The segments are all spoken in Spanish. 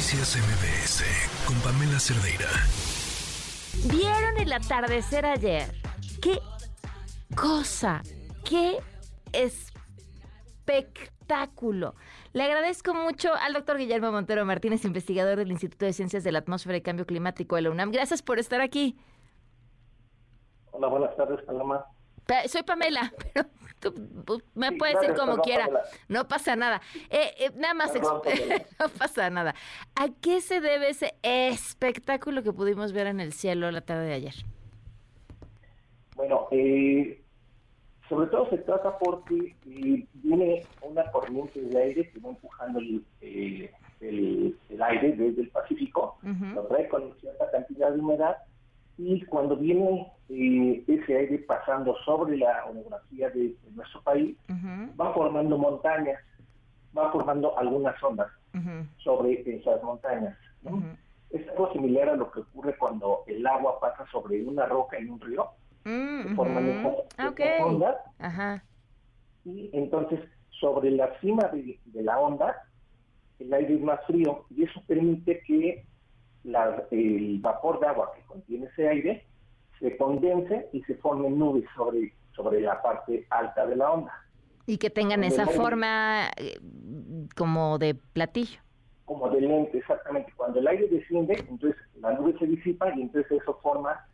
Noticias MBS con Pamela Cerdeira. ¿Vieron el atardecer ayer? ¿Qué cosa? ¿Qué espectáculo? Le agradezco mucho al doctor Guillermo Montero Martínez, investigador del Instituto de Ciencias de la Atmósfera y Cambio Climático de la UNAM. Gracias por estar aquí. Hola, buenas tardes, Paloma. Soy Pamela, pero tú me puedes decir como quiera. No pasa nada. Eh, eh, nada más, no pasa nada. ¿A qué se debe ese espectáculo que pudimos ver en el cielo la tarde de ayer? Bueno, eh, sobre todo se trata porque viene una corriente de aire que va empujando el, el, aire desde el Pacífico, lo trae con cierta cantidad de humedad y cuando viene eh, ese aire pasando sobre la orografía de, nuestro país, va formando montañas, va formando algunas ondas sobre esas montañas. Es algo similar a lo que ocurre cuando el agua pasa sobre una roca en un río, mm, forman esas, ondas, y entonces sobre la cima de la onda el aire es más frío y eso permite que el vapor de agua contiene ese aire se condense y se formen nubes sobre, sobre la parte alta de la onda. Y que tengan esa forma eh, como de platillo. Como de lente, exactamente. Cuando el aire desciende, entonces la nube se disipa y entonces eso forma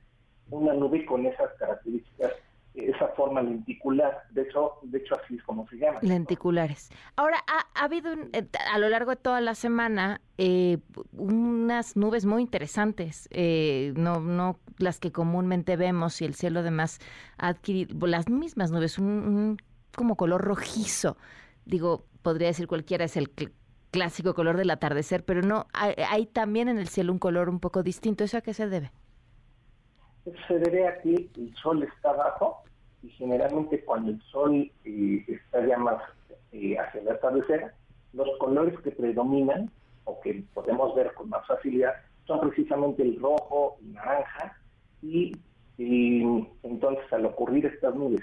una nube con esas características esa forma lenticular. De hecho, de hecho así es como se llama. Lenticulares. Ahora, ha, habido eh, a lo largo de toda la semana eh, unas nubes muy interesantes, eh, no, no las que comúnmente vemos y el cielo además ha adquirido las mismas nubes, un, como color rojizo. Digo, podría decir cualquiera, es el clásico color del atardecer, pero no, hay, hay también en el cielo un color un poco distinto. ¿Eso a qué se debe? Se debe a que el sol está bajo y generalmente cuando el sol eh, está ya más eh, hacia el atardecer, los colores que predominan o que podemos ver con más facilidad son precisamente el rojo, el naranja y, entonces al ocurrir estas nubes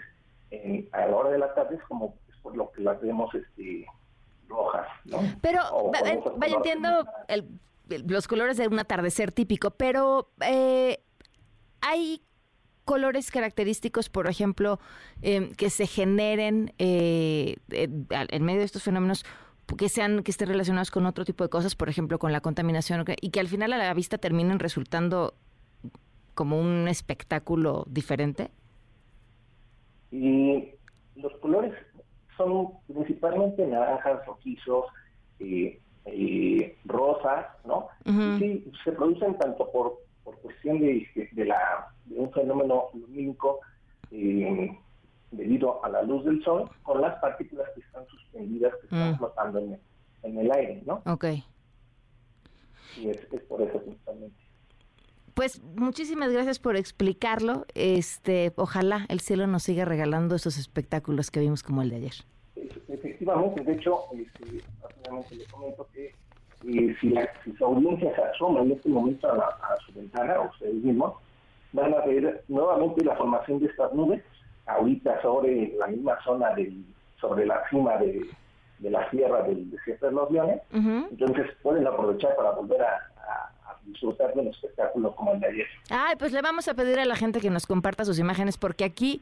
a la hora de la tarde es como es por lo que las vemos este rojas, ¿no? Pero vaya entiendo los colores de un atardecer típico, pero eh, hay colores característicos, por ejemplo, em, que se generen eh, en medio de estos fenómenos que sean que estén relacionados con otro tipo de cosas, por ejemplo, con la contaminación y que al final a la vista terminen resultando como un espectáculo diferente? Y los colores son principalmente naranjas, rojizos, eh, eh, rosas, ¿no? Sí, se producen tanto por por cuestión de, de, la, de un fenómeno lumínico eh, debido a la luz del sol con las partículas que están suspendidas, que están mm. flotando en el, en el, aire, ¿no? Ok. Y es, es por eso principalmente. Pues muchísimas gracias por explicarlo. Este, ojalá el cielo nos siga regalando esos espectáculos que vimos como el de ayer. Efectivamente, de hecho, este, le comento que y si, la, si su audiencia se asoma en este momento a, su ventana, o ustedes mismos, van a ver nuevamente la formación de estas nubes, ahorita sobre la misma zona, del, sobre la cima de, la sierra del desierto de los Leones. Entonces pueden aprovechar para volver a, disfrutar de un espectáculo como el de ayer. Ay, pues le vamos a pedir a la gente que nos comparta sus imágenes porque aquí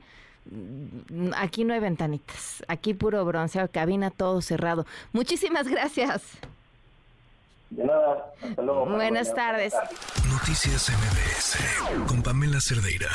aquí no hay ventanitas, aquí puro bronceado, cabina todo cerrado. Muchísimas gracias. De nada, hasta luego. Buenas tardes. Noticias MBS con Pamela Cerdeira.